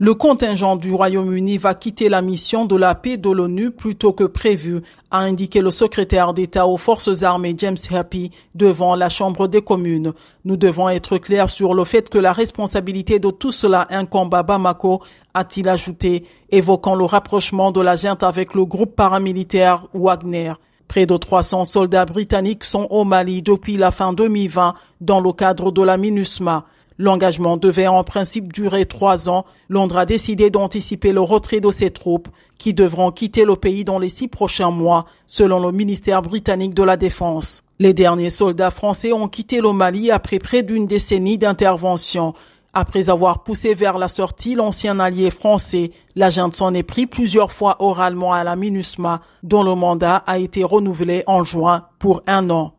Le contingent du Royaume-Uni va quitter la mission de la paix de l'ONU plus tôt que prévu, a indiqué le secrétaire d'État aux forces armées James Happy devant la Chambre des communes. Nous devons être clairs sur le fait que la responsabilité de tout cela incombe à Bamako, a-t-il ajouté, évoquant le rapprochement de la junte avec le groupe paramilitaire Wagner. Près de 300 soldats britanniques sont au Mali depuis la fin 2020 dans le cadre de la MINUSMA. L'engagement devait en principe durer trois ans. Londres a décidé d'anticiper le retrait de ses troupes qui devront quitter le pays dans les six prochains mois, selon le ministère britannique de la Défense. Les derniers soldats français ont quitté le Mali après près d'une décennie d'intervention. Après avoir poussé vers la sortie l'ancien allié français, l'agent s'en est pris plusieurs fois oralement à la MINUSMA, dont le mandat a été renouvelé en juin pour un an.